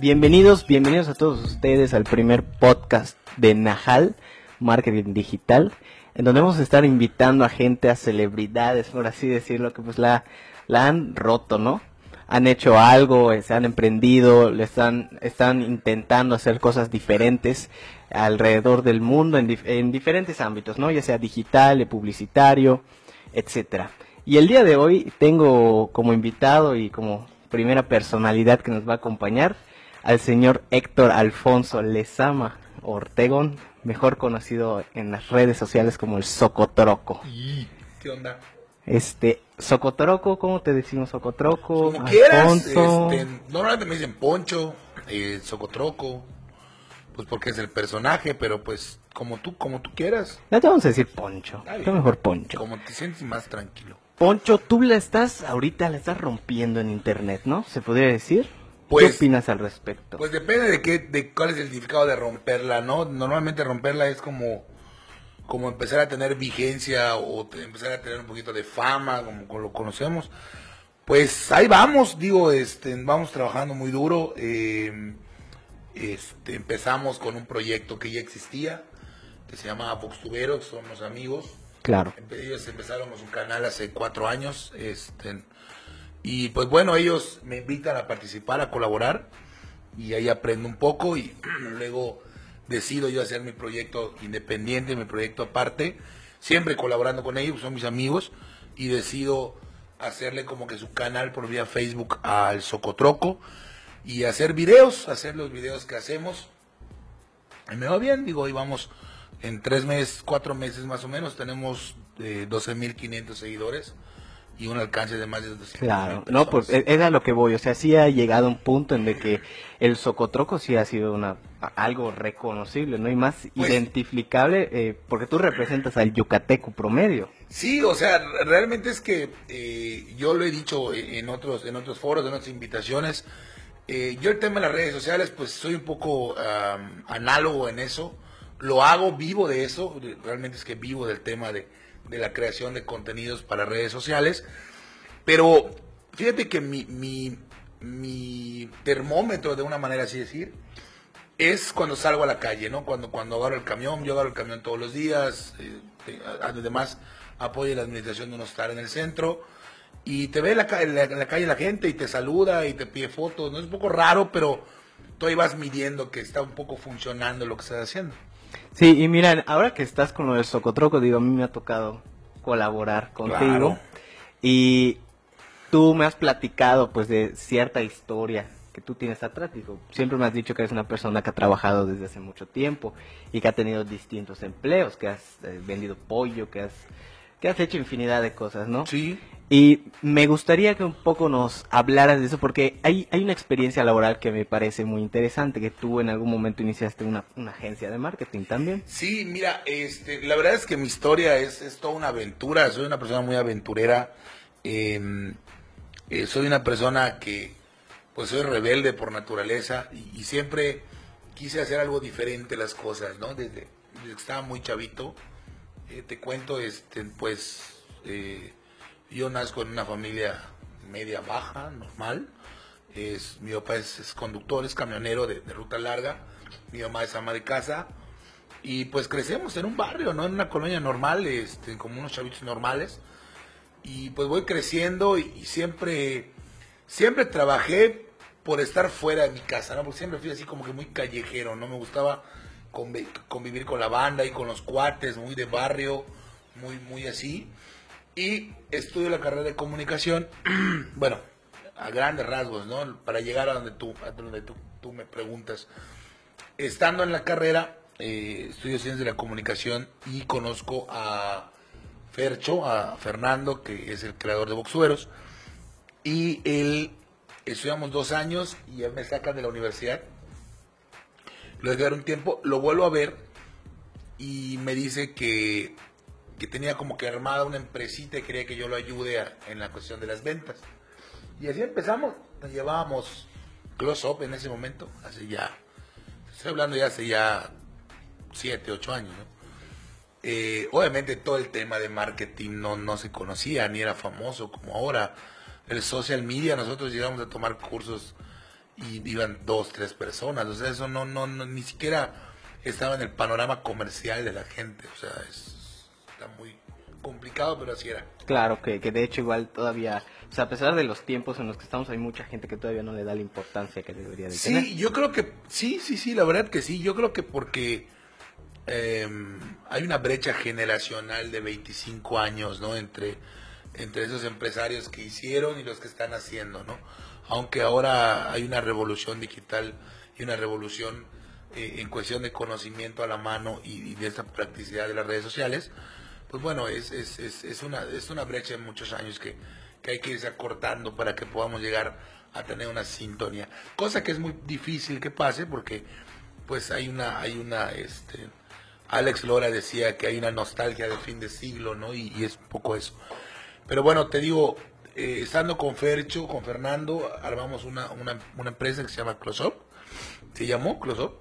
Bienvenidos, bienvenidos a todos ustedes al primer podcast de Najal, Marketing Digital, en donde vamos a estar invitando a gente, a celebridades, por así decirlo, que pues la, han roto, ¿no? Han hecho algo, eh, se han emprendido, le están, están intentando hacer cosas diferentes alrededor del mundo en diferentes ámbitos, ¿no? Ya sea digital, publicitario, etcétera. Y el día de hoy tengo como invitado y como primera personalidad que nos va a acompañar al señor Héctor Alfonso Lezama Ortegón, mejor conocido en las redes sociales como el Socotroco. Y, ¿Qué onda? Este, Socotroco, ¿cómo te decimos Socotroco? Como quieras. Este, normalmente me dicen Poncho, eh, Socotroco, pues porque es el personaje, pero pues como tú, como tú quieras, No te vamos a decir Poncho, Está mejor Poncho. como te sientes más tranquilo. Poncho, tú la estás, ahorita la estás rompiendo en internet, ¿no? ¿Se podría decir? Pues- ¿Qué opinas al respecto? Pues depende de qué, de cuál es el significado de romperla, ¿no? Normalmente romperla es como, como empezar a tener vigencia o te- empezar a tener un poquito de fama, como, como lo conocemos. Pues ahí vamos, digo, este, vamos trabajando muy duro. eh, este, empezamos con un proyecto que ya existía, que se llamaba Boxtuberos, somos amigos. claro. Ellos empezaron con su canal hace cuatro años. Este, y pues bueno, ellos me invitan a participar, a colaborar. Y ahí aprendo un poco y luego decido yo hacer mi proyecto independiente, mi proyecto aparte. Siempre colaborando con ellos, son mis amigos. Y decido hacerle como que su canal por vía Facebook al Socotroco. Y hacer videos, hacer los videos que hacemos. Y me va bien, digo, ahí vamos en tres meses, cuatro meses más o menos, tenemos eh, 12.500 seguidores y un alcance de más de 200 Claro, no, pues e- era lo que voy, o sea, sí ha llegado un punto en de que el Socotroco sí ha sido una algo reconocible, ¿no? Y más Pues- identificable, eh, porque tú representas al yucateco promedio. Sí, o sea, re- realmente es que eh, yo lo he dicho en otros, en otros foros, en otras invitaciones. eh, yo el tema de las redes sociales, pues soy un poco análogo en eso. Lo hago, vivo de eso. Realmente es que vivo del tema de, de la creación de contenidos para redes sociales. Pero fíjate que mi, mi, mi termómetro, de una manera así decir, es cuando salgo a la calle, ¿no? Cuando, cuando agarro el camión, yo agarro el camión todos los días, eh, te- además apoyo la administración de un hostal en el centro, y te ve en la, la calle la gente y te saluda y te pide fotos, ¿no? Es un poco raro, pero tú ahí vas midiendo que está un poco funcionando lo que estás haciendo. Sí, y mira, ahora que estás con lo del Socotroco, digo, a mí me ha tocado colaborar contigo. Claro. Y tú me has platicado, pues, de cierta historia que tú tienes atrás. Digo, siempre me has dicho que eres una persona que ha trabajado desde hace mucho tiempo y que ha tenido distintos empleos, que has eh, vendido pollo, que has, que has hecho infinidad de cosas, ¿no? Sí. Y me gustaría que un poco nos hablaras de eso, porque hay, hay una experiencia laboral que me parece muy interesante, que tú en algún momento iniciaste una, una agencia de marketing también. Sí, mira, este, la verdad es que mi historia es, es toda una aventura. Soy una persona muy aventurera. eh, eh, soy una persona que, pues, soy rebelde por naturaleza y, y siempre quise hacer algo diferente las cosas, ¿no? Desde, desde que estaba muy chavito. Eh, te cuento, este, pues, eh, yo nazco en una familia media baja, normal. Es, mi papá es, conductor, es camionero de, ruta larga. Mi mamá es ama de casa. Y pues crecemos en un barrio, ¿no? En una colonia normal, este, como unos chavitos normales. Y pues voy creciendo y, siempre, siempre trabajé por estar fuera de mi casa, ¿no? Porque siempre fui así como que muy callejero, ¿no? Me gustaba convi- convivir con la banda y con los cuates, muy de barrio, muy, muy así. Y estudio la carrera de comunicación, bueno, a grandes rasgos, ¿no? Para llegar a donde tú, a donde tú, tú me preguntas. Estando en la carrera, eh, estudio ciencias de la comunicación y conozco a Fercho, a Fernando, que es el creador de Boxueros. Y él, estudiamos dos años y ya me sacan de la universidad. Dejé dar un tiempo, lo vuelvo a ver y me dice que, que tenía como que armada una empresita y quería que yo lo ayude a- en la cuestión de las ventas. Y así empezamos, nos llevábamos close up en ese momento, hace ya, estoy hablando ya hace ya siete, ocho años, ¿no? Eh, obviamente todo el tema de marketing no, no se conocía, ni era famoso como ahora. El social media, nosotros llegamos a tomar cursos y iban dos, tres personas. O sea, eso no, no, no ni siquiera estaba en el panorama comercial de la gente. O sea, es, está muy complicado, pero así era. Claro, que, que de hecho igual todavía, o sea, a pesar de los tiempos en los que estamos, hay mucha gente que todavía no le da la importancia que debería de tener. Sí, yo creo que, sí, sí, sí, la verdad que sí. Yo creo que porque eh, hay una brecha generacional de 25 años, ¿no? Entre, entre esos empresarios que hicieron y los que están haciendo, ¿no? Aunque ahora hay una revolución digital y una revolución eh, en cuestión de conocimiento a la mano y, y de esta practicidad de las redes sociales, pues bueno, es, es, es, es, una, es una brecha de muchos años que, que hay que irse acortando para que podamos llegar a tener una sintonía. Cosa que es muy difícil que pase porque pues hay una, hay una, este, Alex Lora decía que hay una nostalgia de fin de siglo, ¿no? Y, es un poco eso. Pero bueno, te digo, eh, estando con Fercho, con Fernando, armamos una, una, una empresa que se llama Close Up, se llamó Close Up,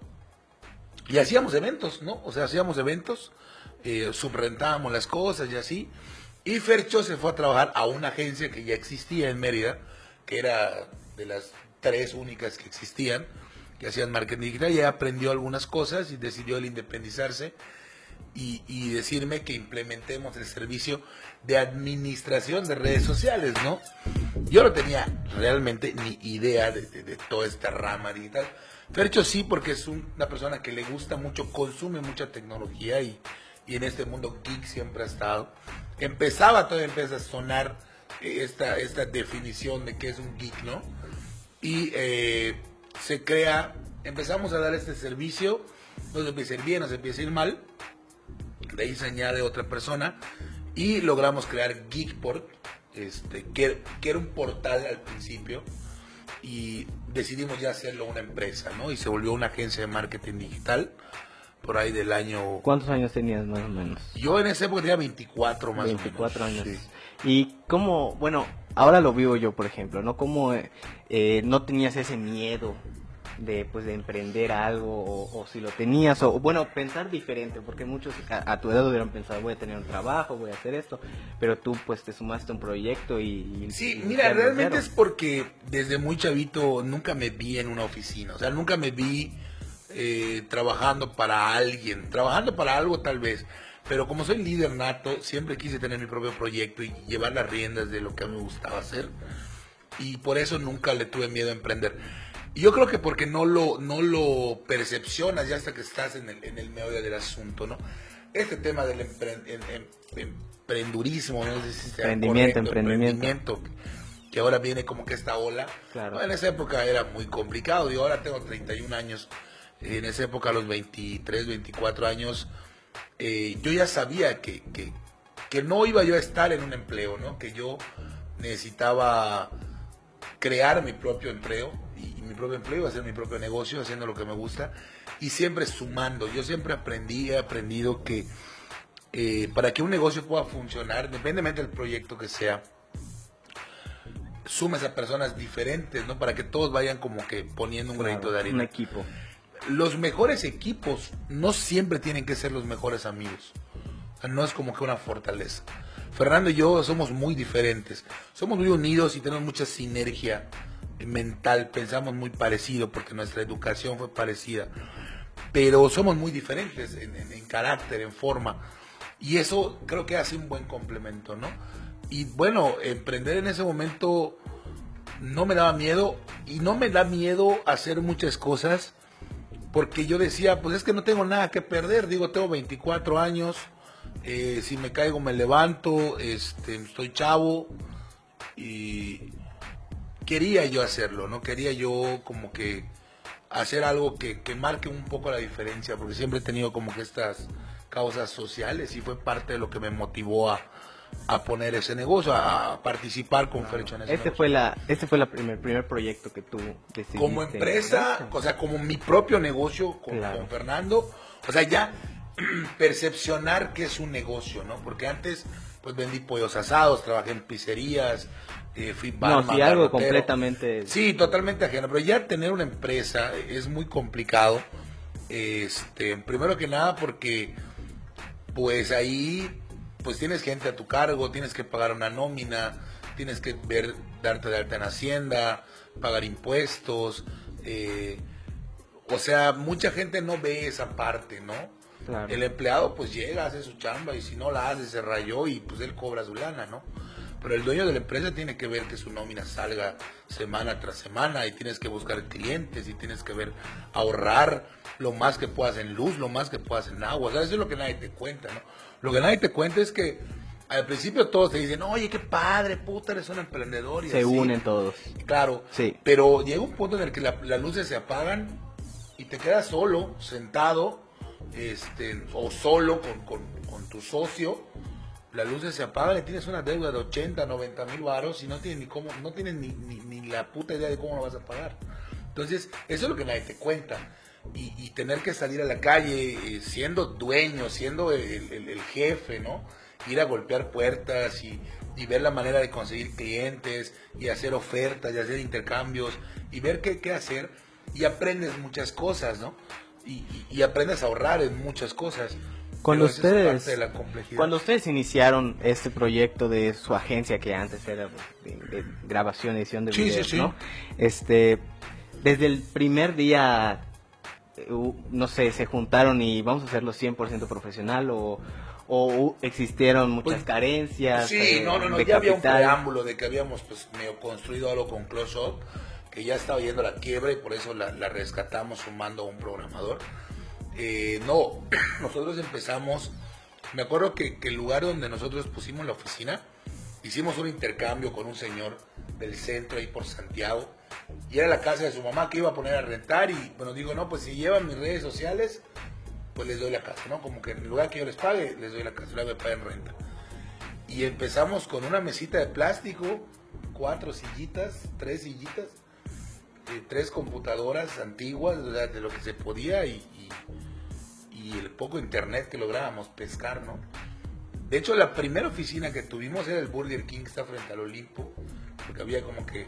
y hacíamos eventos, ¿no? O sea, hacíamos eventos, eh, subrentábamos las cosas y así. Y Fercho se fue a trabajar a una agencia que ya existía en Mérida, que era de las tres únicas que existían, que hacían marketing digital, y ella aprendió algunas cosas y decidió el independizarse y, decirme que implementemos el servicio de administración de redes sociales, ¿no? Yo no tenía realmente ni idea de, de- toda esta rama digital. Fercho sí, porque es un- una persona que le gusta mucho, consume mucha tecnología y, y en este mundo geek siempre ha estado. Empezaba todavía empieza a sonar eh, esta, esta definición de qué es un geek, ¿no? Y eh, se crea, empezamos a dar este servicio, nos empieza a ir bien, nos empieza a ir mal, de ahí se añade otra persona y logramos crear Geekport, este, que, que era un portal al principio y decidimos ya hacerlo una empresa, ¿no? Y se volvió una agencia de marketing digital por ahí del año... ¿Cuántos años tenías más o menos? Yo en esa época tenía 24 más 24 o menos. años. sí. Y cómo, bueno, ahora lo vivo yo, por ejemplo, ¿no? Como eh, no tenías ese miedo de, pues, de emprender algo, o, o si lo tenías, o bueno, pensar diferente, porque muchos a, a tu edad hubieran pensado, voy a tener un trabajo, voy a hacer esto, pero tú, pues, te sumaste a un proyecto y... y- Sí, y mira, realmente es porque desde muy chavito nunca me vi en una oficina, o sea, nunca me vi eh, trabajando para alguien, trabajando para algo tal vez, pero como soy líder nato, siempre quise tener mi propio proyecto y llevar las riendas de lo que a mí me gustaba hacer y por eso nunca le tuve miedo a emprender. Y yo creo que porque no lo, no lo percepcionas ya hasta que estás en el, en el meollo del asunto, ¿no? Este tema del em- em- emprendurismo, no sé si sea Emprendimiento, correcto, emprendimiento. emprendimiento, que ahora viene como que esta ola. Claro. En esa época era muy complicado, yo ahora tengo 31 años, en esa época a los 23, 24 años, eh, yo ya sabía que, que, que no iba yo a estar en un empleo, ¿no? Que yo necesitaba crear mi propio empleo y, y mi propio empleo iba a ser mi propio negocio haciendo lo que me gusta y siempre sumando. Yo siempre aprendí, he aprendido que eh, para que un negocio pueda funcionar, independientemente del proyecto que sea, sumes a personas diferentes, ¿no? Para que todos vayan como que poniendo un granito de arena Un equipo. Los mejores equipos no siempre tienen que ser los mejores amigos. No es como que una fortaleza. Fernando y yo somos muy diferentes. Somos muy unidos y tenemos mucha sinergia mental. Pensamos muy parecido porque nuestra educación fue parecida. Pero somos muy diferentes en, en- en carácter, en forma. Y eso creo que hace un buen complemento, ¿no? Y bueno, emprender en ese momento no me daba miedo y no me da miedo hacer muchas cosas porque yo decía, pues es que no tengo nada que perder, digo, tengo 24 años, eh, si me caigo me levanto, este, estoy chavo y quería yo hacerlo, ¿no? Quería yo como que hacer algo que, que marque un poco la diferencia, porque siempre he tenido como que estas causas sociales y fue parte de lo que me motivó a, a poner ese negocio, a, participar con Fercho en ese Este negocio. fue la, este fue la primer, primer proyecto que tú decidiste. como empresa, o sea, como mi propio negocio con, Claro. con Fernando, o sea, ya percepcionar que es un negocio, ¿no? Porque antes, pues vendí pollos asados, trabajé en pizzerías, eh, fui No, barman, sí, algo garrotero. completamente... Sí, totalmente ajeno, pero ya tener una empresa es muy complicado. Este, primero que nada porque pues ahí pues tienes gente a tu cargo, tienes que pagar una nómina, tienes que ver, darte de alta en Hacienda, pagar impuestos. eh, o sea, mucha gente no ve esa parte, ¿no? Claro. El empleado pues llega, hace su chamba y si no la hace se rayó y pues él cobra su lana, ¿no? Pero el dueño de la empresa tiene que ver que su nómina salga semana tras semana y tienes que buscar clientes y tienes que ver ahorrar lo más que puedas en luz, lo más que puedas en agua. O sea, eso es lo que nadie te cuenta, ¿no? Lo que nadie te cuenta es que al principio todos te dicen, oye, qué padre, puta, eres un emprendedor. Y Se así. unen todos. Claro, Sí. pero llega un punto en el que la- las luces se apagan y te quedas solo, sentado, este, o solo con, con- con tu socio. Las luces se apagan y tienes una deuda de 80, 90 mil varos y no tienes ni cómo, no tienes ni, ni- ni la puta idea de cómo lo vas a pagar. Entonces, eso es lo que nadie te cuenta. Y, y tener que salir a la calle eh, siendo dueño, siendo el, el- el jefe, ¿no? Ir a golpear puertas y, y ver la manera de conseguir clientes y hacer ofertas y hacer intercambios y ver qué, qué hacer y aprendes muchas cosas, ¿no? Y, y- aprendes a ahorrar en muchas cosas. Cuando Pero esa es ustedes, cuando ustedes iniciaron este proyecto de su agencia que antes era de, de grabación, edición de Sí, sí, videos, sí. ¿no? Este, desde el primer día, no sé, se juntaron y vamos a hacerlo 100% profesional o, existieron muchas Pues, carencias. Sí, eh, no, no, no, de ya había un capital? preámbulo de que habíamos pues medio construido algo con Close Up, que ya estaba yendo a la quiebra y por eso la, la rescatamos sumando a un programador. Eh, no, nosotros empezamos, me acuerdo que, que el lugar donde nosotros pusimos la oficina, hicimos un intercambio con un señor del centro ahí por Santiago, y era la casa de su mamá que iba a poner a rentar y bueno, digo, no, pues si llevan mis redes sociales, pues les doy la casa, ¿no? Como que en lugar que yo les pague, les doy la casa, a pagar en renta. Y empezamos con una mesita de plástico, cuatro sillitas, tres sillitas, eh, tres computadoras antiguas, de lo que se podía y, y- y el poco internet que lográbamos pescar, ¿no? De hecho, la primera oficina que tuvimos era el Burger King que está frente al Olimpo, porque había como que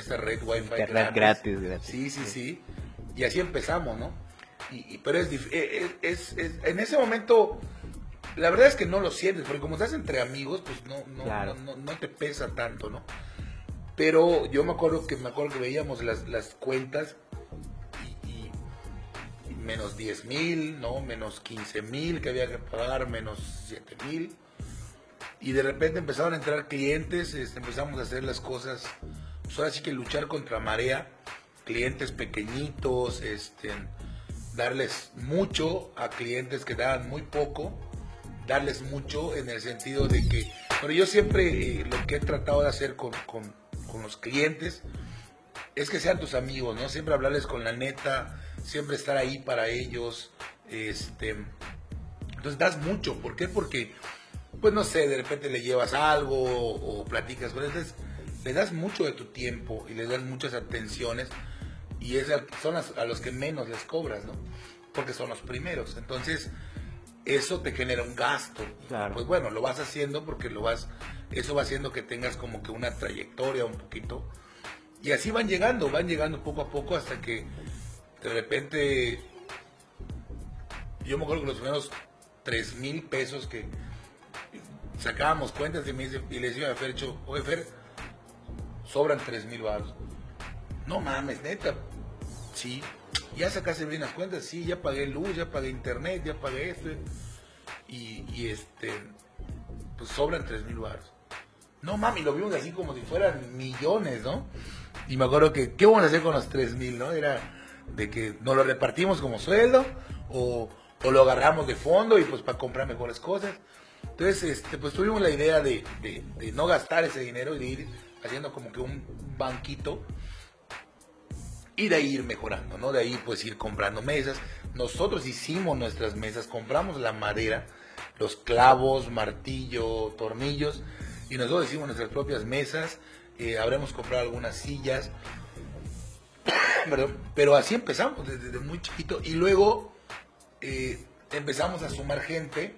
esta red Wi-Fi Internet gratis, gratis. Sí, sí, sí. Y así empezamos, ¿no? Y, y- pero es, dif- eh, es, es- es- en ese momento, la verdad es que no lo sientes, porque como estás entre amigos, pues no, no, Claro. no, no- no te pesa tanto, ¿no? Pero yo me acuerdo que me acuerdo que veíamos las, las cuentas y, y- y menos 10 mil, ¿no? Menos 15 mil que había que pagar, menos 7 mil. Y de repente empezaron a entrar clientes, este, empezamos a hacer las cosas, pues ahora que luchar contra marea, clientes pequeñitos, este, darles mucho a clientes que daban muy poco, darles mucho en el sentido de que, pero yo siempre eh, lo que he tratado de hacer con, con- con los clientes es que sean tus amigos, ¿no? Siempre hablarles con la neta, siempre estar ahí para ellos, este, entonces das mucho, ¿por qué? Porque, pues no sé, de repente le llevas algo o, platicas con entonces le das mucho de tu tiempo y les das muchas atenciones y es son las- a los que menos les cobras, ¿no? Porque son los primeros, entonces eso te genera un gasto. Claro. Pues bueno, lo vas haciendo porque lo vas, eso va haciendo que tengas como que una trayectoria un poquito. Y así van llegando, van llegando poco a poco hasta que de repente yo me acuerdo que los primeros tres mil pesos que sacábamos cuentas y, me dice, y le decía a Fercho, oye Fer, sobran tres mil baros. No mames, neta. Sí. ¿Ya sacaste bien las cuentas? Sí, ya pagué luz, ya pagué internet, ya pagué esto. Y, y este, pues sobran tres mil baros. No mami, lo vimos así como si fueran millones, ¿no? Y me acuerdo que, ¿qué vamos a hacer con los tres mil, no? Era de que nos lo repartimos como sueldo o, o lo agarramos de fondo y pues para comprar mejores cosas. Entonces, este, pues tuvimos la idea de, de- de no gastar ese dinero y de ir haciendo como que un banquito y de ahí ir mejorando, ¿no? De ahí pues ir comprando mesas. Nosotros hicimos nuestras mesas, compramos la madera, los clavos, martillo, tornillos, y nosotros hicimos nuestras propias mesas, eh, habremos comprado algunas sillas, Perdón, pero así empezamos desde, desde muy chiquito y luego eh, empezamos a sumar gente,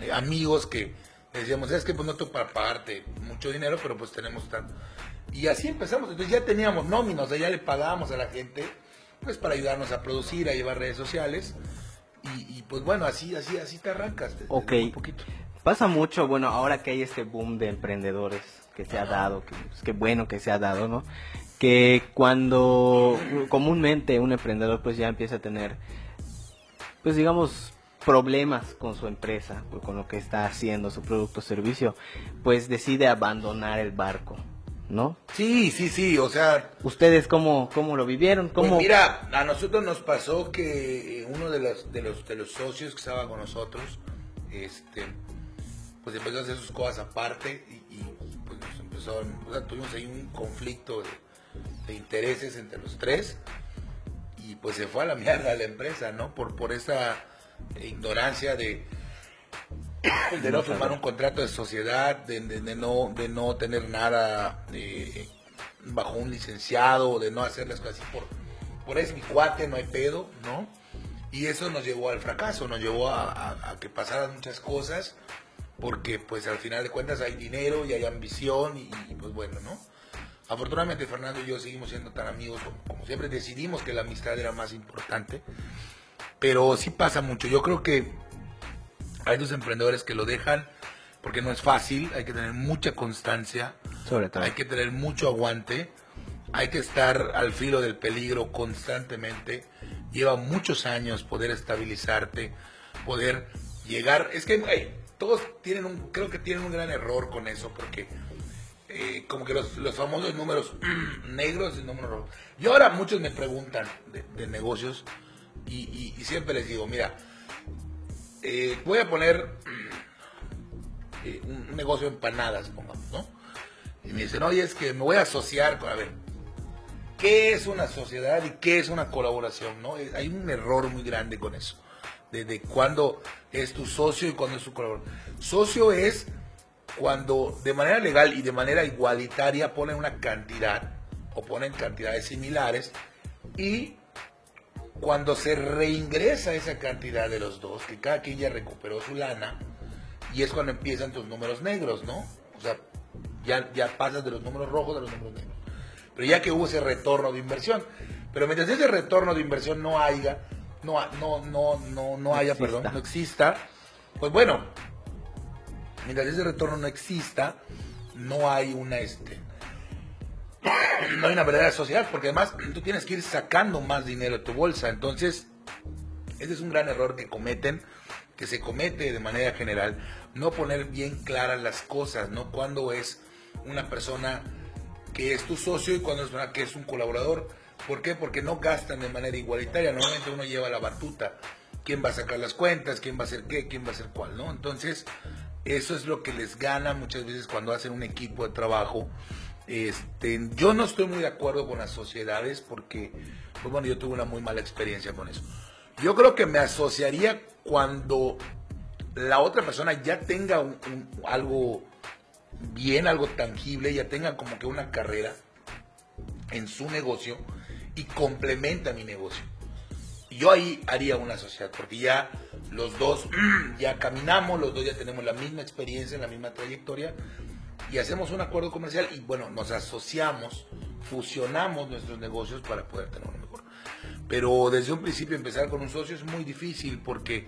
eh, amigos que decíamos, es que pues no tengo para pagarte mucho dinero, pero pues tenemos tanto. Y así empezamos, entonces ya teníamos nóminos, o sea, ya le pagábamos a la gente, pues para ayudarnos a producir, a llevar redes sociales. Y, y, pues bueno, así, así, así te arrancas. desde Ok. poquito. Pasa mucho, bueno, ahora que hay este boom de emprendedores que se ha dado, que, pues, qué bueno que se ha dado, ¿no? Que cuando comúnmente un emprendedor pues ya empieza a tener, pues digamos, problemas con su empresa, pues, con lo que está haciendo, su producto o servicio, pues decide abandonar el barco, ¿no? Sí, sí, sí, o sea... ¿Ustedes cómo, cómo lo vivieron? Pues ¿Cómo... mira, a nosotros nos pasó que uno de los, de los, de los socios que estaba con nosotros, este, pues empezó a hacer sus cosas aparte y, y, pues nos empezó, o sea, tuvimos ahí un conflicto de, de intereses entre los tres y pues se fue a la mierda la empresa, ¿no? Por, por esa ignorancia de, de no firmar un contrato de sociedad, de, de- de no, de no tener nada eh, bajo un licenciado, de no hacer las cosas así por, por es mi cuate, no hay pedo, ¿no? Y eso nos llevó al fracaso, nos llevó a, a- a que pasaran muchas cosas, porque pues al final de cuentas hay dinero y hay ambición y, y, pues bueno, ¿no? Afortunadamente Fernando y yo seguimos siendo tan amigos como, como siempre, decidimos que la amistad era más importante, pero sí pasa mucho, yo creo que hay dos emprendedores que lo dejan porque no es fácil, hay que tener mucha constancia, Sobre todo. hay que tener mucho aguante, hay que estar al filo del peligro constantemente. Lleva muchos años poder estabilizarte, poder llegar. Es que hey, todos tienen un, creo que tienen un gran error con eso, porque eh, como que los, los famosos números negros y números rojos. Yo ahora muchos me preguntan de, de negocios y, siempre les digo, mira, eh, voy a poner eh, un, negocio de empanadas, pongamos, ¿no? Y me dicen, oye, es que me voy a asociar con, a ver, ¿qué es una sociedad y qué es una colaboración? ¿no? Eh, Hay un error muy grande con eso, de, de cuándo es tu socio y cuándo es tu colaborador. Socio es cuando de manera legal y de manera igualitaria ponen una cantidad o ponen cantidades similares y cuando se reingresa esa cantidad de los dos, que cada quien ya recuperó su lana, y es cuando empiezan tus números negros, ¿no? O sea, ya, ya pasas de los números rojos a los números negros. Pero ya que hubo ese retorno de inversión. Pero mientras ese retorno de inversión no haya, no, no, no, no, no haya, exista. perdón, no exista, pues bueno, mientras ese retorno no exista, no hay una este no hay una verdadera sociedad, porque además tú tienes que ir sacando más dinero de tu bolsa. Entonces, ese es un gran error que cometen, que se comete de manera general, no poner bien claras las cosas, ¿no? Cuando es una persona que es tu socio y cuando es una que es un colaborador. ¿Por qué? Porque no gastan de manera igualitaria. Normalmente uno lleva la batuta. ¿Quién va a sacar las cuentas? ¿Quién va a hacer qué? ¿Quién va a hacer cuál? ¿No? Entonces, eso es lo que les gana muchas veces cuando hacen un equipo de trabajo. Este, yo no estoy muy de acuerdo con las sociedades porque, pues bueno, yo tuve una muy mala experiencia con eso. Yo creo que me asociaría cuando la otra persona ya tenga un- un- algo bien, algo tangible, ya tenga como que una carrera en su negocio y complementa mi negocio. Yo ahí haría una sociedad, porque ya los dos ya caminamos, los dos ya tenemos la misma experiencia, la misma trayectoria, y hacemos un acuerdo comercial y bueno, nos asociamos, fusionamos nuestros negocios para poder tener uno mejor. Pero desde un principio empezar con un socio es muy difícil porque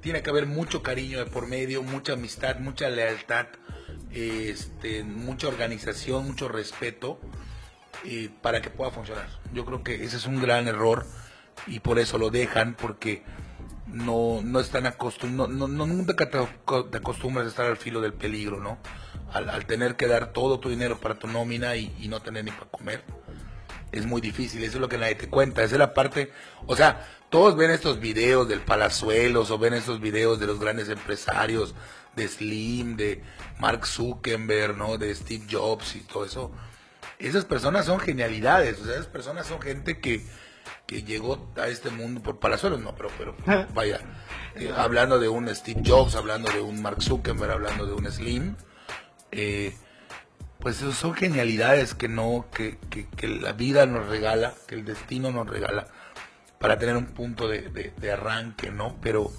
tiene que haber mucho cariño de por medio, mucha amistad, mucha lealtad, este, mucha organización, mucho respeto eh, para que pueda funcionar. Yo creo que ese es un gran error y por eso lo dejan porque no, no están acostumbrados, no, nunca te, aco- te acostumbras a estar al filo del peligro, ¿no? Al, al tener que dar todo tu dinero para tu nómina y, y no tener ni para comer. Es muy difícil, eso es lo que nadie te cuenta, esa es la parte, o sea, todos ven estos videos del Palazuelos o ven estos videos de los grandes empresarios, de Slim, de Mark Zuckerberg, ¿no? De Steve Jobs y todo eso. Esas personas son genialidades, o sea, esas personas son gente que, que llegó a este mundo por Palazuelos, no, pero, pero vaya, eh, hablando de un Steve Jobs, hablando de un Mark Zuckerberg, hablando de un Slim, eh, pues eso son genialidades que no, que, que, que la vida nos regala, que el destino nos regala, para tener un punto de, de- de arranque, ¿no? Pero,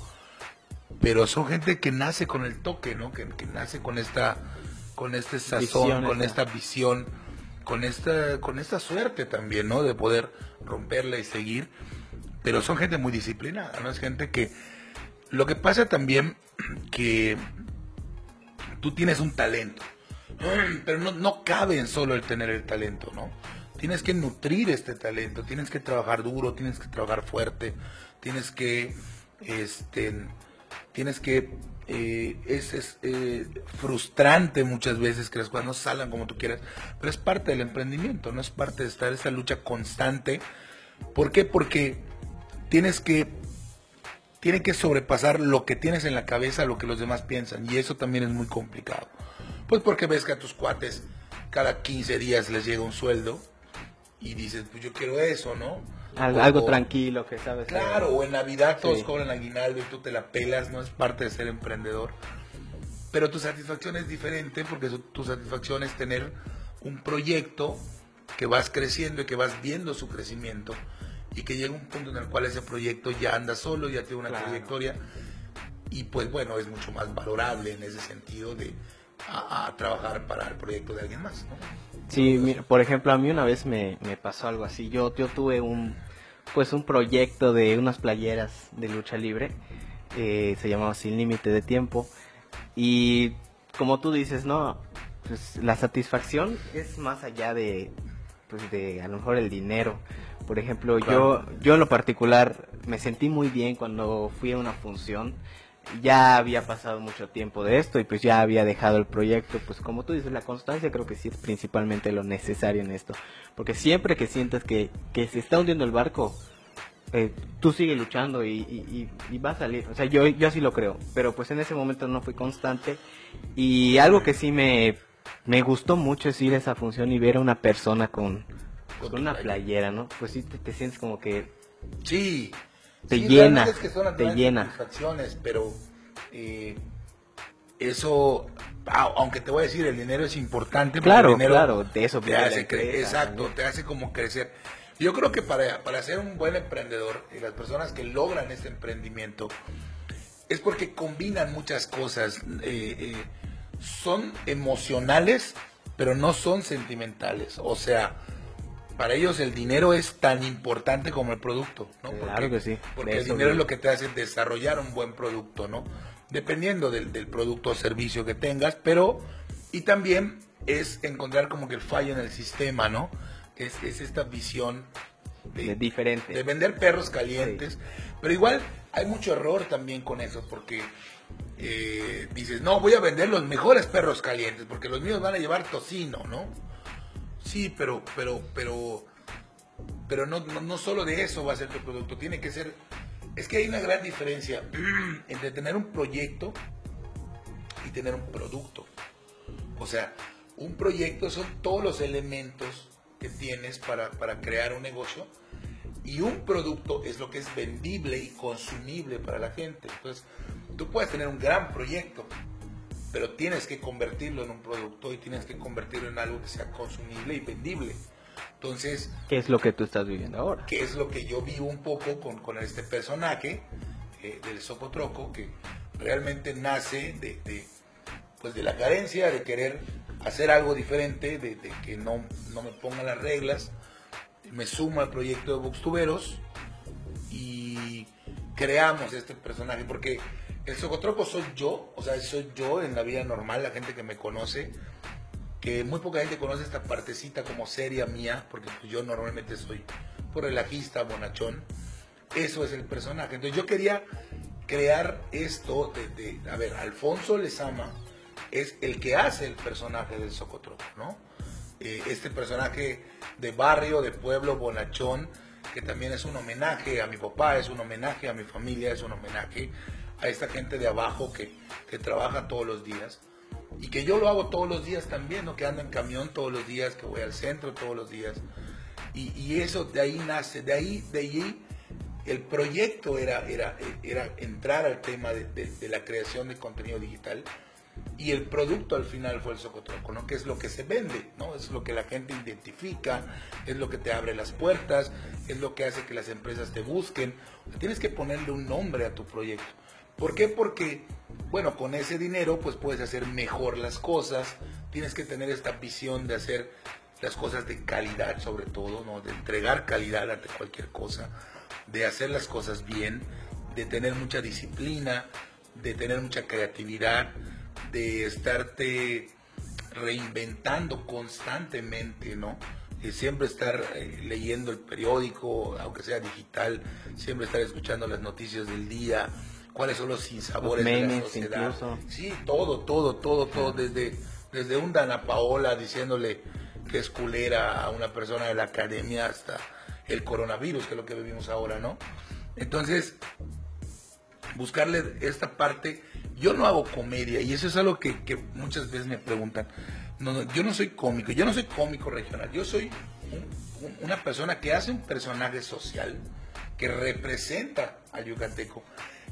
pero son gente que nace con el toque, ¿no? Que, que nace con esta, con este sazón, Visión con esta visión, con esta, con esta suerte también, ¿no? De poder romperla y seguir. Pero son gente muy disciplinada, ¿no? Es gente que, lo que pasa también que tú tienes un talento. pero no, no cabe en solo el tener el talento, ¿no? Tienes que nutrir este talento, tienes que trabajar duro, tienes que trabajar fuerte, tienes que, este, tienes que, eh, es, eh, frustrante muchas veces que las cosas no salgan como tú quieras, pero es parte del emprendimiento, no es parte de estar esa lucha constante. ¿Por qué? Porque tienes que tiene que sobrepasar lo que tienes en la cabeza, lo que los demás piensan. Y eso también es muy complicado. Pues porque ves que a tus cuates cada 15 días les llega un sueldo y dices, pues yo quiero eso, ¿no? Algo, tranquilo que sabes. Claro, o en Navidad todos cobran aguinaldo y tú te la pelas, no es parte de ser emprendedor. Pero tu satisfacción es diferente porque tu satisfacción es tener un proyecto que vas creciendo y que vas viendo su crecimiento y que llega un punto en el cual ese proyecto ya anda solo, ya tiene una trayectoria y pues bueno, es mucho más valorable en ese sentido de a, trabajar para el proyecto de alguien más. Sí, mira, por ejemplo, a mí una vez me, pasó algo así. Yo, yo tuve un pues un proyecto de unas playeras de lucha libre, eh, se llamaba Sin Límite de Tiempo y como tú dices, no, pues la satisfacción es más allá de pues de a lo mejor el dinero por ejemplo, yo, yo en lo particular me sentí muy bien cuando fui a una función. Ya había pasado mucho tiempo de esto y pues ya había dejado el proyecto. Pues como tú dices, la constancia creo que sí es principalmente lo necesario en esto. Porque siempre que sientes que, que se está hundiendo el barco, eh, tú sigues luchando y, y, y, va a salir. O sea, yo, yo así lo creo. Pero pues en ese momento no fui constante. Y algo que sí me, me gustó mucho es ir a esa función y ver a una persona con, con una playera, ¿no? Pues sí te, sientes como que... Sí. Te llena, te llena. Satisfacciones, pero eh, eso, aunque te voy a decir, el dinero es importante. Claro, claro, de eso te hace Exacto, te hace como crecer. Yo creo que para, para ser un buen emprendedor y las personas que logran este emprendimiento es porque combinan muchas cosas. Eh, eh, son emocionales, pero no son sentimentales. O sea, para ellos el dinero es tan importante como el producto, ¿no? Claro que sí. Porque el dinero es lo que te hace desarrollar un buen producto, ¿no? Dependiendo del, producto o servicio que tengas, pero y también es encontrar como que el fallo en el sistema, ¿no? Es, es esta visión de, diferente. de vender perros calientes, pero igual hay mucho error también con eso, porque eh, dices, no, voy a vender los mejores perros calientes, porque los míos van a llevar tocino, ¿no? Sí, pero, pero, pero, pero no, no, solo de eso va a ser tu producto, tiene que ser, es que hay una gran diferencia entre tener un proyecto y tener un producto. O sea, un proyecto son todos los elementos que tienes para, para crear un negocio y un producto es lo que es vendible y consumible para la gente. Entonces, tú puedes tener un gran proyecto, pero tienes que convertirlo en un producto y tienes que convertirlo en algo que sea consumible y vendible. Entonces... ¿Qué es lo que tú estás viviendo ahora? ¿Qué es lo que yo vivo un poco con, con este personaje eh, del Socotroco que realmente nace de, de, pues de la carencia de querer hacer algo diferente, de, de que no, no, me pongan las reglas, me sumo al proyecto de Boxtuberos y creamos este personaje porque el socotroco soy yo, o sea, soy yo en la vida normal, la gente que me conoce, que muy poca gente conoce esta partecita como seria mía, porque pues, yo normalmente soy por relajista, bonachón. Eso es el personaje. Entonces yo quería crear esto de, a ver, Alfonso Lezama es el que hace el personaje del Socotroco, ¿no? Eh, este personaje de barrio, de pueblo, bonachón, que también es un homenaje a mi papá, es un homenaje a mi familia, es un homenaje a esta gente de abajo que, trabaja todos los días y que yo lo hago todos los días también, ¿no? que ando en camión todos los días, que voy al centro todos los días. Y, eso de ahí nace, de ahí, de ahí el proyecto era, era, era entrar al tema de, la creación de contenido digital y el producto al final fue el Socotroco, que es lo que se vende, ¿no? es lo que la gente identifica, es lo que te abre las puertas, es lo que hace que las empresas te busquen. Tienes que ponerle un nombre a tu proyecto. ¿Por qué? Porque, bueno, con ese dinero pues puedes hacer mejor las cosas, tienes que tener esta visión de hacer las cosas de calidad sobre todo, ¿no? De entregar calidad ante cualquier cosa, de hacer las cosas bien, de tener mucha disciplina, de tener mucha creatividad, de estarte reinventando constantemente, ¿no? Siempre estar eh, leyendo el periódico, aunque sea digital, siempre estar escuchando las noticias del día, cuáles son los sinsabores de la sociedad. Sí, todo, todo, todo, todo, desde, desde un Dana Paola diciéndole que es culera a una persona de la academia hasta el coronavirus, que es lo que vivimos ahora, ¿no? Entonces, buscarle esta parte, yo no hago comedia, y eso es algo que, muchas veces me preguntan. No, yo no soy cómico, yo no soy cómico regional, yo soy una persona que hace un personaje social que representa al yucateco.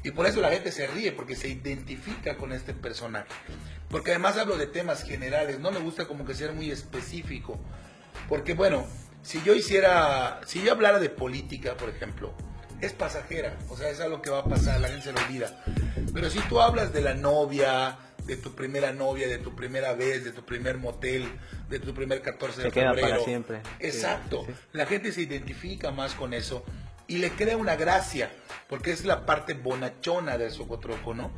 Y por eso la gente se ríe, porque se identifica con este personaje. Porque además hablo de temas generales, no me gusta como que ser muy específico. Porque bueno, si yo hiciera, si yo hablara de política, por ejemplo, es pasajera, o sea, es algo que va a pasar, la gente se lo olvida. Pero si tú hablas de la novia, de tu primera novia, de tu primera vez, de tu primer motel, de tu primer 14 de se febrero. Queda para siempre. Exacto. La gente se identifica más con eso y le crea una gracia, porque es la parte bonachona del Socotroco, ¿no?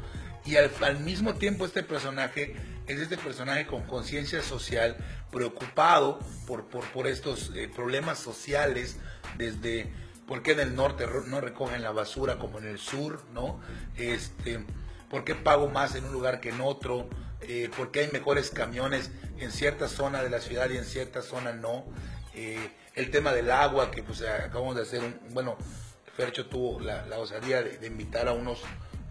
Y al, mismo tiempo este personaje es este personaje con conciencia social, preocupado por, por, por estos eh, problemas sociales, desde por qué en el norte no recogen la basura como en el sur, ¿no? Este, por qué pago más en un lugar que en otro, eh, por qué hay mejores camiones en cierta zona de la ciudad y en cierta zona no. Eh, el tema del agua, que pues acabamos de hacer un, bueno, Fercho tuvo la, osadía de, invitar a unos,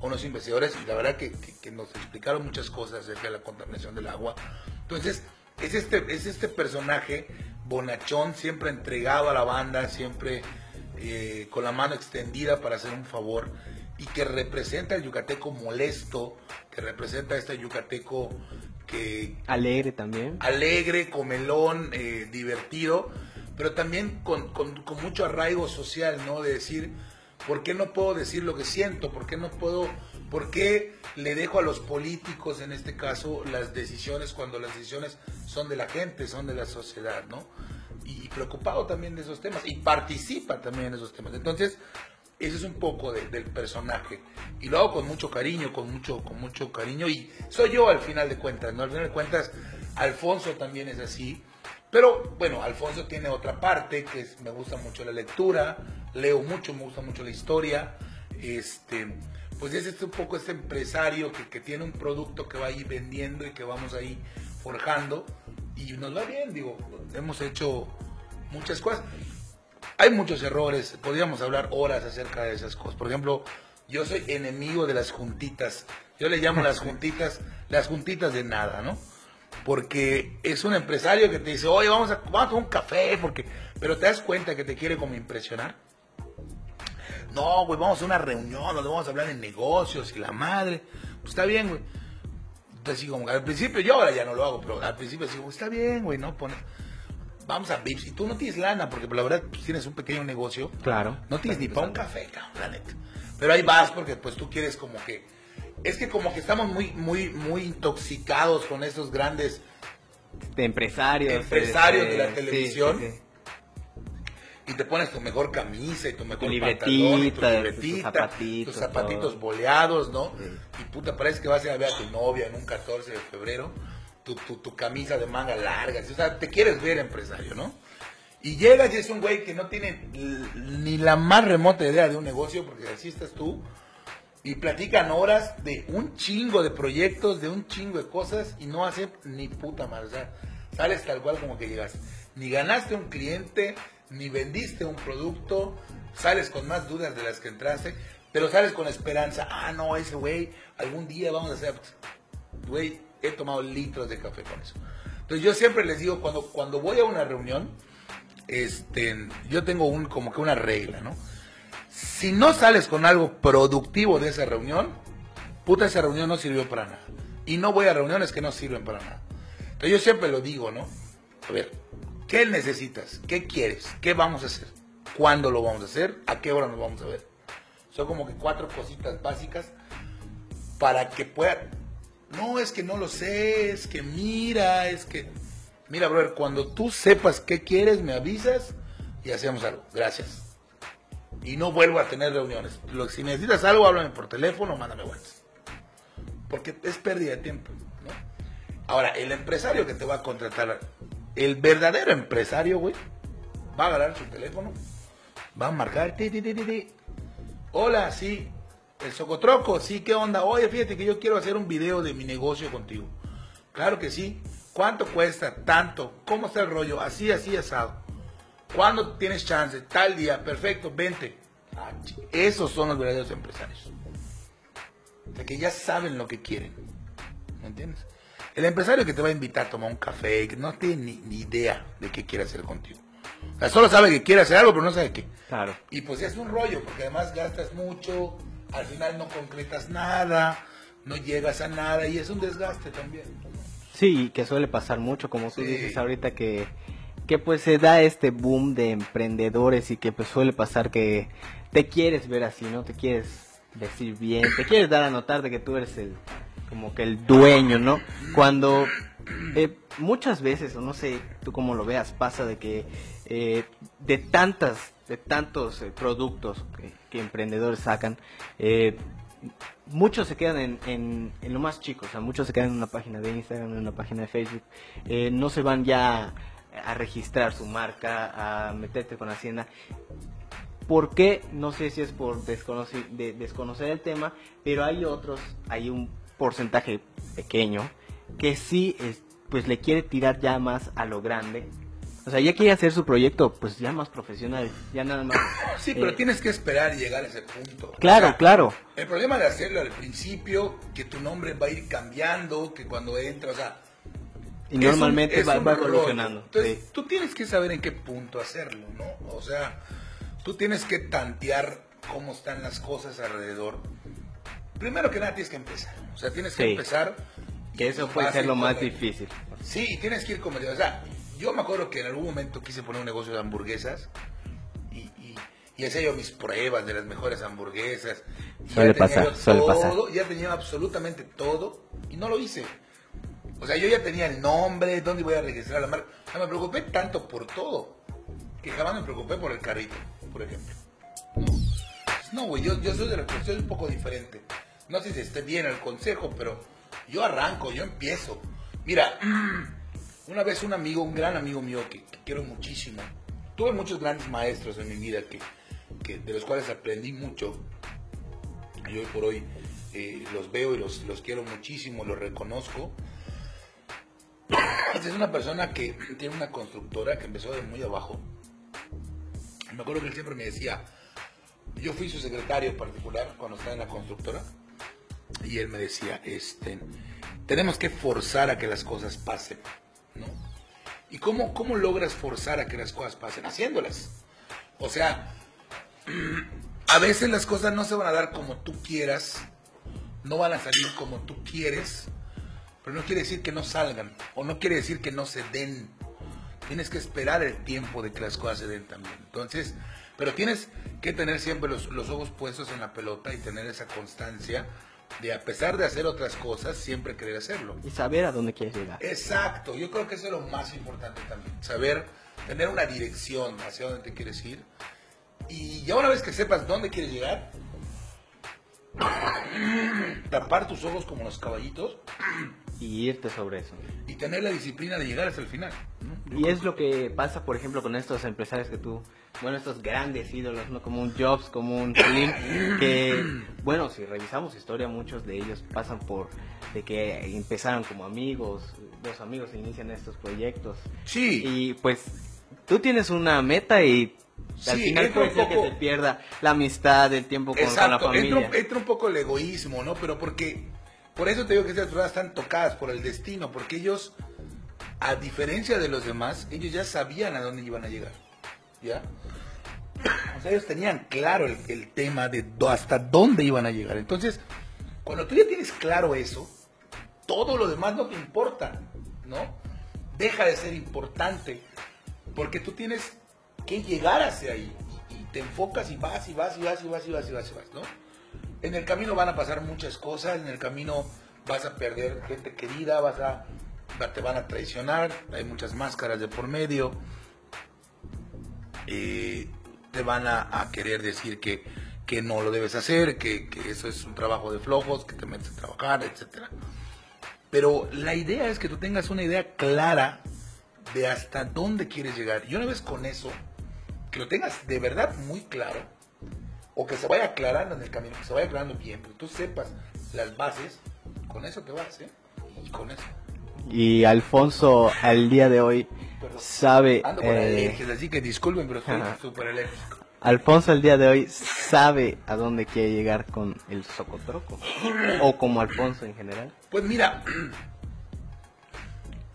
unos investigadores y la verdad que, nos explicaron muchas cosas acerca de la contaminación del agua. Entonces, es este, es este personaje bonachón, siempre entregado a la banda, siempre eh, con la mano extendida para hacer un favor y que representa al yucateco molesto, que representa a este yucateco que... Alegre también. Alegre, comelón, eh, divertido, pero también con, mucho arraigo social, ¿no? De decir, ¿por qué no puedo decir lo que siento? ¿Por qué no puedo, por qué le dejo a los políticos, en este caso, las decisiones cuando las decisiones son de la gente, son de la sociedad, ¿no? Y, preocupado también de esos temas, y participa también en esos temas. Entonces, ese es un poco del personaje. Y lo hago con mucho cariño, con mucho, con mucho cariño. Y soy yo al final de cuentas, ¿no? Al final de cuentas, Alfonso también es así. Pero bueno, Alfonso tiene otra parte, que es, me gusta mucho la lectura, leo mucho, me gusta mucho la historia. Este, pues es este un poco este empresario que, que tiene un producto que va ahí vendiendo y que vamos ahí forjando. Y nos va bien, digo, hemos hecho muchas cosas. Hay muchos errores, podríamos hablar horas acerca de esas cosas. Por ejemplo, yo soy enemigo de las juntitas. Yo le llamo las juntitas, las juntitas de nada, ¿no? Porque es un empresario que te dice, oye, vamos a, tomar un café, porque, pero te das cuenta que te quiere como impresionar. No, güey, vamos a una reunión donde vamos a hablar de negocios y la madre. Pues está bien, güey. Entonces, como, al principio, yo ahora ya no lo hago, pero al principio digo, está bien, güey, ¿no? Pone, vamos a Vips. Y tú no tienes lana, porque la verdad pues, tienes un pequeño negocio. Claro. No tienes ni para un café, cabrón, la neta. Pero ahí vas porque pues tú quieres como que es que como que estamos muy, muy, muy intoxicados con esos grandes empresarios, empresarios de la este, televisión. Y te pones tu mejor camisa y tu mejor libretita, tus zapatitos, tus zapatitos boleados, ¿no? Y puta, parece que vas a ir a ver a tu novia en un 14 de febrero, tu, tu, tu camisa de manga larga, o sea, te quieres ver empresario, ¿no? Y llegas y es un güey que no tiene ni la más remota idea de un negocio, porque así estás tú, y platican horas de un chingo de proyectos, de un chingo de cosas y no hacen ni puta madre. O sea, sales tal cual como que llegas. Ni ganaste un cliente, ni vendiste un producto, sales con más dudas de las que entraste, pero sales con esperanza. Ah, no, ese güey, algún día vamos a hacer. Güey, he tomado litros de café con eso. Entonces yo siempre les digo, cuando, cuando voy a una reunión, este, yo tengo un, como que una regla, ¿no? Si no sales con algo productivo de esa reunión, puta, esa reunión no sirvió para nada. Y no voy a reuniones que no sirven para nada. Entonces yo siempre lo digo, ¿no? A ver, ¿qué necesitas? ¿Qué quieres? ¿Qué vamos a hacer? ¿Cuándo lo vamos a hacer? ¿A qué hora nos vamos a ver? Son como que cuatro cositas básicas para que pueda... No, es que no lo sé, es que mira, es que... Mira, brother, cuando tú sepas qué quieres, me avisas y hacemos algo. Gracias y no vuelvo a tener reuniones. si necesitas algo, háblame por teléfono, mándame WhatsApp. Porque es pérdida de tiempo. Ahora, el empresario que te va a contratar, el verdadero empresario, güey, va a agarrar su teléfono, va a marcar, ti, ti, ti. hola, sí, el Socotroco, sí, ¿qué onda? Oye, fíjate que yo quiero hacer un video de mi negocio contigo. Claro que sí. ¿Cuánto cuesta? Tanto. ¿Cómo está el rollo? Así, así, asado. ¿Cuándo tienes chance? Tal día. Perfecto, vente. Ah, esos son los verdaderos empresarios. O sea, que ya saben lo que quieren. ¿Me entiendes? El empresario que te va a invitar a tomar un café, que no tiene ni, ni idea de qué quiere hacer contigo. O sea, solo sabe que quiere hacer algo, pero no sabe qué. Claro. Y pues es un rollo, porque además gastas mucho, al final no concretas nada, no llegas a nada y es un desgaste también. Sí, que suele pasar mucho, como tú Sí. dices ahorita que, que pues se da este boom de emprendedores y que pues suele pasar que te quieres ver así, ¿no? Te quieres decir bien, te quieres dar a notar de que tú eres el como que el dueño, ¿no? Cuando eh, muchas veces, o no sé tú cómo lo veas, pasa de que eh, de tantas, de tantos eh, productos que, que emprendedores sacan, eh, muchos se quedan en, en, en lo más chico, o sea, muchos se quedan en una página de Instagram, en una página de Facebook, no se van ya a registrar su marca, a meterte con Hacienda. ¿Por qué? No sé si es por desconocer, de- desconocer el tema, pero hay otros, hay un porcentaje pequeño que sí es, pues le quiere tirar ya más a lo grande. O sea, ya quiere hacer su proyecto pues ya más profesional, ya nada más. Sí, pero eh, tienes que esperar y llegar a ese punto. Claro, O sea, claro. El problema de hacerlo al principio, que tu nombre va a ir cambiando, que cuando entras, o sea... Y es normalmente un- es va, evolucionando. Entonces, sí. tú tienes que saber en qué punto hacerlo, ¿no? O sea, tú tienes que tantear cómo están las cosas alrededor. Primero que nada tienes que empezar. O sea, tienes que Sí. empezar. Que eso puede ser lo más difícil. Sí, y tienes que ir como... O sea, yo me acuerdo que en algún momento quise poner un negocio de hamburguesas y, y, y hacía yo mis pruebas de las mejores hamburguesas. Suele ya tenía pasar, yo suele todo, pasar. Ya tenía absolutamente todo y no lo hice. O sea, yo ya tenía el nombre, dónde voy a registrar la marca. O sea, me preocupé tanto por todo que jamás me preocupé por el carrito, por ejemplo. No, güey, yo, yo soy de la soy un poco diferente. No sé si esté bien el consejo, pero yo arranco, yo empiezo. Mira, una vez un amigo, un gran amigo mío que, quiero muchísimo, tuve muchos grandes maestros en mi vida que- de los cuales aprendí mucho. Y hoy por hoy eh, los veo y los, los quiero muchísimo, los reconozco. Es una persona que tiene una constructora que empezó de muy abajo. Me acuerdo que él siempre me decía, yo fui su secretario particular cuando estaba en la constructora y él me decía, este, tenemos que forzar a que las cosas pasen, ¿no? ¿Y cómo, cómo logras forzar a que las cosas pasen? Haciéndolas. O sea, a veces las cosas no se van a dar como tú quieras, no van a salir como tú quieres, pero no quiere decir que no salgan, o no quiere decir que no se den. Tienes que esperar el tiempo de que las cosas se den también. Entonces, pero tienes que tener siempre los, los ojos puestos en la pelota y tener esa constancia de a pesar de hacer otras cosas, siempre querer hacerlo. Y saber a dónde quieres llegar. Exacto, yo creo que eso es lo más importante también, saber tener una dirección hacia dónde te quieres ir y ya una vez que sepas dónde quieres llegar, tapar tus ojos como los caballitos Y irte sobre eso. y tener la disciplina de llegar hasta el final. ¿no? Y es lo que pasa, por ejemplo, con estos empresarios que tú, bueno, estos grandes ídolos, ¿no? Como un Jobs, como un Slim, que, bueno, si revisamos historia, muchos de ellos pasan por, de que empezaron como amigos, dos amigos inician estos proyectos. Sí, Y pues, tú tienes una meta y al Sí, final entra puede ser que se pierda la amistad, el tiempo con, con la exacto, entra, familia. un- entra un poco el egoísmo, ¿no? Pero porque, por eso te digo que estas personas están tocadas por el destino, porque ellos, a diferencia de los demás, ellos ya sabían a dónde iban a llegar, ¿ya? O sea, ellos tenían claro el, el tema de hasta dónde iban a llegar. Entonces, cuando tú ya tienes claro eso, todo lo demás no te importa, ¿no? Deja de ser importante, porque tú tienes que llegar hacia ahí y, y te enfocas y vas y vas y vas y vas y vas y vas y vas, ¿no? En el camino van a pasar muchas cosas, en el camino vas a perder gente querida, vas a te van a traicionar, hay muchas máscaras de por medio, eh, te van a, querer decir que, que no lo debes hacer, que, que eso es un trabajo de flojos, que te metes a trabajar, etcétera. Pero la idea es que tú tengas una idea clara de hasta dónde quieres llegar. Y una vez con eso, que lo tengas de verdad muy claro, o que se vaya aclarando en el camino, que se vaya aclarando bien, que tú sepas las bases, con eso te vas, ¿eh? Y con eso. Y Alfonso, al día de hoy, sabe... Ando con eh, alergias, así que disculpen, pero estoy súper alérgico. Alfonso el día de hoy sabe a dónde quiere llegar con el socotroco. O como Alfonso en general. Pues mira,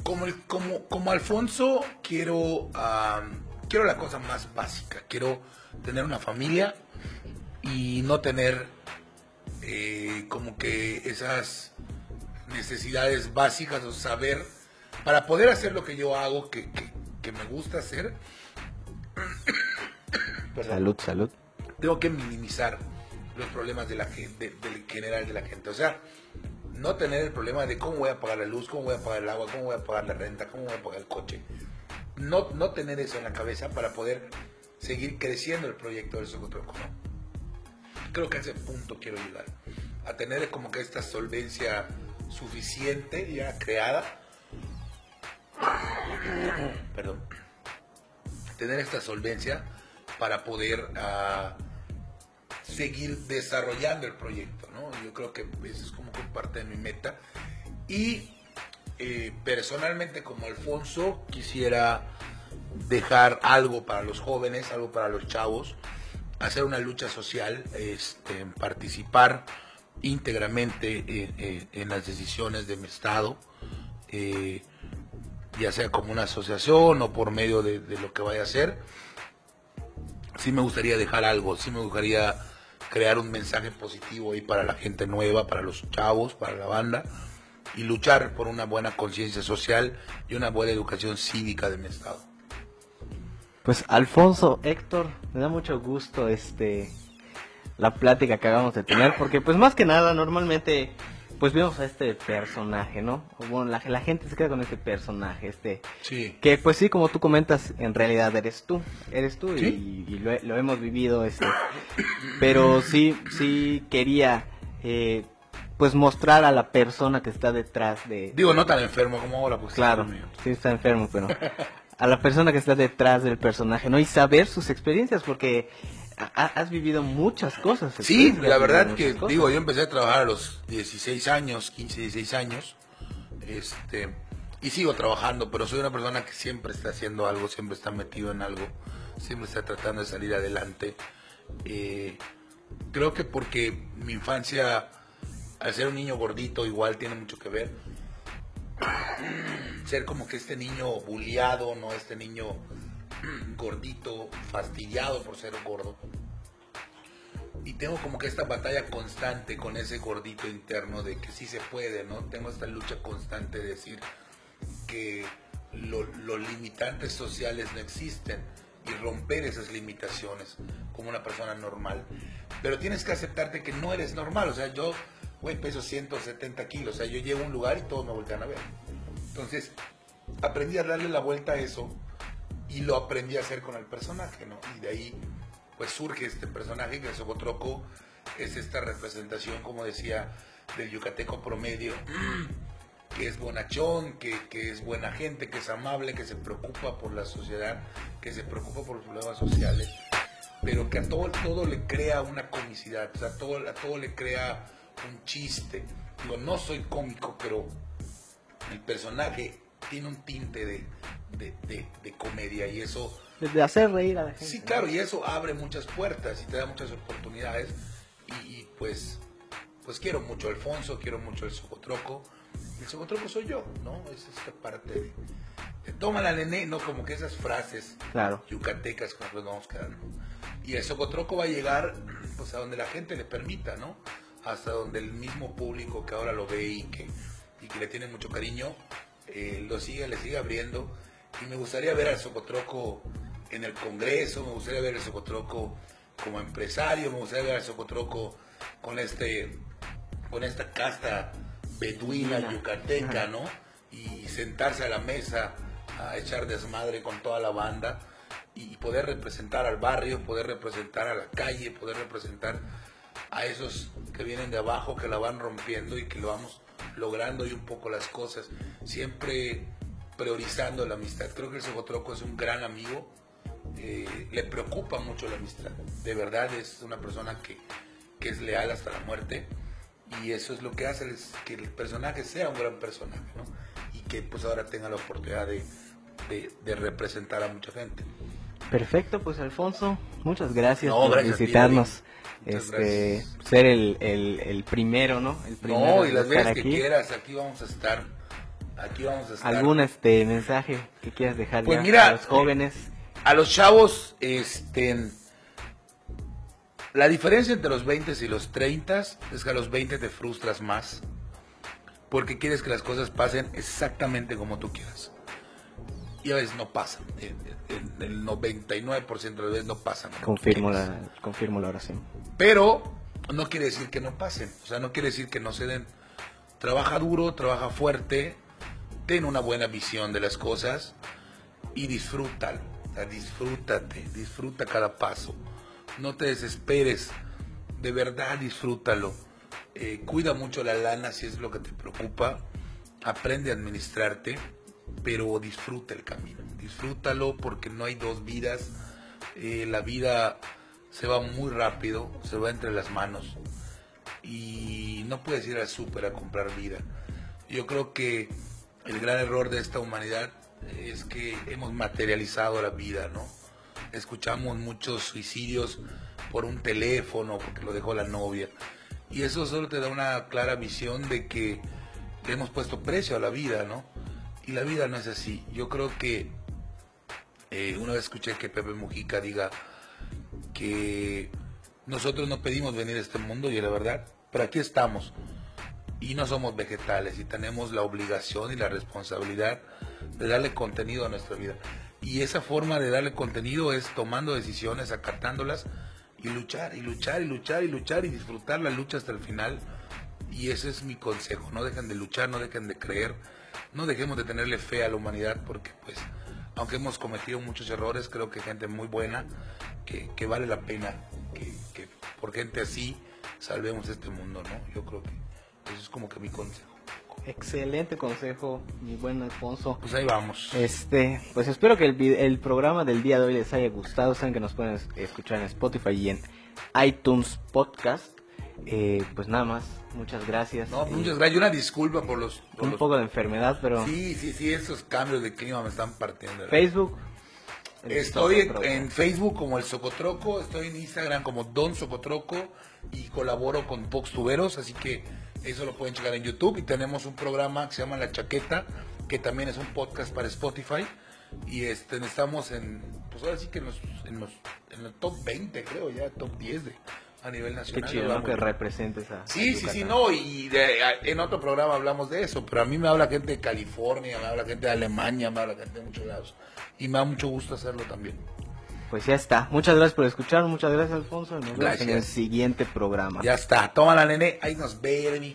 como, el- como, como Alfonso, quiero, am, quiero la cosa más básica. Quiero tener una familia y no tener eh, como que esas necesidades básicas o saber, para poder hacer lo que yo hago, que, que- que me gusta hacer, Salud, salud. tengo que minimizar los problemas de la gente, del general de la gente. O sea, no tener el problema de cómo voy a pagar la luz, cómo voy a pagar el agua, cómo voy a pagar la renta, cómo voy a pagar el coche. No, no tener eso en la cabeza para poder seguir creciendo el proyecto del Socotroco. Creo que a ese punto quiero llegar. A tener como que esta solvencia suficiente ya creada. Perdón. Tener esta solvencia para poder ah, seguir desarrollando el proyecto, ¿no? Yo creo que eso es como que parte de mi meta. Y eh, personalmente como Alfonso quisiera dejar algo para los jóvenes, algo para los chavos, hacer una lucha social, este, participar íntegramente en, en- en las decisiones de mi estado, eh, ya sea como una asociación o por medio de, de lo que vaya a hacer. Sí me gustaría dejar algo, sí me gustaría crear un mensaje positivo ahí para la gente nueva, para los chavos, para la banda y luchar por una buena conciencia social y una buena educación cívica de mi estado. Pues Alfonso, Héctor, me da mucho gusto este la plática que acabamos de tener, porque pues más que nada normalmente pues vemos a este personaje, ¿no? Bueno, la, la gente se queda con este personaje, este Sí. que pues sí, como tú comentas, en realidad eres tú, eres tú y- Sí. y, lo, he- lo hemos vivido, este, pero sí, sí quería eh, pues mostrar a la persona que está detrás de, Digo, no tan enfermo como ahora, pues Claro, sí está enfermo, pero a la persona que está detrás del personaje, ¿no? Y saber sus experiencias, porque ha- has vivido muchas cosas. Sí, la verdad que, cosas. digo, yo empecé a trabajar a los 16 años, 15, 16 años, este, y sigo trabajando, pero soy una persona que siempre está haciendo algo, siempre está metido en algo, siempre está tratando de salir adelante. Eh, creo que porque mi infancia, al ser un niño gordito, igual tiene mucho que ver. Ser como que este niño bulliado, ¿no? Este niño gordito, fastidiado por ser gordo y tengo como que esta batalla constante con ese gordito interno de que sí se puede, ¿no? Tengo esta lucha constante de decir que lo- los limitantes sociales no existen y romper esas limitaciones como una persona normal. Pero tienes que aceptarte que no eres normal, o sea, yo, güey, peso 170 kilos, o sea, yo llego a un lugar y todos me voltean a ver. Entonces, aprendí a darle la vuelta a eso y lo aprendí a hacer con el personaje, ¿no? Y de ahí pues surge este personaje que el Socotroco es esta representación, como decía, del yucateco promedio, que es bonachón, que, que es buena gente, que es amable, que se preocupa por la sociedad, que se preocupa por los problemas sociales, pero que a todo, todo le crea una comicidad, o sea, todo, a todo le crea un chiste. Digo, no soy cómico, pero el personaje tiene un tinte de, de, de- de comedia y eso De hacer reír a la gente. Sí, ¿no? claro, y eso abre muchas puertas y te da muchas oportunidades. Y, y, pues, pues quiero mucho a Alfonso, quiero mucho el Socotroco. El Socotroco soy yo, ¿no? Es esta parte de, de toma la nené, ¿no? Como que esas frases Claro. yucatecas con las que vamos quedando. Y el Socotroco va a llegar pues a donde la gente le permita, ¿no? Hasta donde el mismo público que ahora lo ve y que, y que le tiene mucho cariño, eh, lo siga, le siga abriendo. Y me gustaría ver al Socotroco en el Congreso, me gustaría ver al Socotroco como empresario, me gustaría ver al Socotroco con este con esta casta beduina yucateca. ¿no? Y sentarse a la mesa a echar desmadre con toda la banda y poder representar al barrio, poder representar a la calle, poder representar a esos que vienen de abajo, que la van rompiendo y que lo vamos logrando y un poco las cosas, siempre priorizando la amistad. Creo que el Socotroco es un gran amigo, eh, le preocupa mucho la amistad, de verdad es una persona que, que es leal hasta la muerte y eso es lo que hace es que el personaje sea un gran personaje, ¿no? Y que pues ahora tenga la oportunidad de, de, de representar a mucha gente. Perfecto, pues Alfonso, muchas gracias No, por gracias visitarnos. Muchas Este, gracias. ser el, el, el primero, ¿no? El primero No, y las veces que aquí. quieras, aquí vamos a estar. Aquí vamos a estar. ¿Algún este mensaje que quieras dejar Pues ya mira, a los jóvenes? A los chavos, este. La diferencia entre los 20 y los 30 es que a los 20 te frustras más. Porque quieres que las cosas pasen exactamente como tú quieras. Y a veces no pasan. En, en- el 99% de las veces no pasan. Confirmo la, confirmo la oración. Pero no quiere decir que no pasen. O sea, no quiere decir que no se den. Trabaja duro, trabaja fuerte, ten una buena visión de las cosas y disfrútalo. O sea, disfrútate, disfruta cada paso. No te desesperes. De verdad, disfrútalo. Eh, cuida mucho la lana si es lo que te preocupa. Aprende a administrarte, pero disfruta el camino. Disfrútalo porque no hay dos vidas. Eh, la vida se va muy rápido, se va entre las manos y no puedes ir al súper a comprar vida. Yo creo que el gran error de esta humanidad es que hemos materializado la vida, ¿no? Escuchamos muchos suicidios por un teléfono, porque lo dejó la novia. Y eso solo te da una clara visión de que le hemos puesto precio a la vida, ¿no? Y la vida no es así. Yo creo que eh, una vez escuché que Pepe Mujica diga que nosotros no pedimos venir a este mundo y la verdad, pero aquí estamos y no somos vegetales y tenemos la obligación y la responsabilidad de darle contenido a nuestra vida. Y esa forma de darle contenido es tomando decisiones, acatándolas y luchar y luchar y luchar y luchar y disfrutar la lucha hasta el final. Y ese es mi consejo, no dejen de luchar, no dejen de creer, no dejemos de tenerle fe a la humanidad porque pues aunque hemos cometido muchos errores, creo que gente muy buena, que, que vale la pena que, que por gente así salvemos este mundo, ¿no? Yo creo que eso es como que mi consejo. Excelente consejo, mi buen Alfonso. Pues ahí vamos. Este, pues espero que el, el programa del día de hoy les haya gustado. Saben que nos pueden es- escuchar en Spotify y en iTunes Podcast. Eh, pues nada más, muchas gracias. No, muchas gracias. Una disculpa por los... por Un los- poco de enfermedad, pero Sí, sí, sí, esos cambios de clima me están partiendo. Facebook. Estoy Socotroco. en Facebook como el Socotroco, estoy en Instagram como Don Socotroco y colaboro con Pox Tuberos, así que eso lo pueden checar en YouTube. Y tenemos un programa que se llama La Chaqueta, que también es un podcast para Spotify. Y este, estamos en, pues ahora sí que en los, en los, en el top 20, creo ya, top 10 de, a nivel Qué nacional. chido, ¿no? va Que representes a. Sí, a sí, sí, no, y de- en otro programa hablamos de eso, pero a mí me habla gente de California, me habla gente de Alemania, me habla gente de muchos lados. Y me da mucho gusto hacerlo también. Pues ya está. Muchas gracias por escuchar. Muchas gracias, Alfonso. Nos vemos en Gracias. el siguiente programa. Ya está, toma la nene, ahí nos vemos.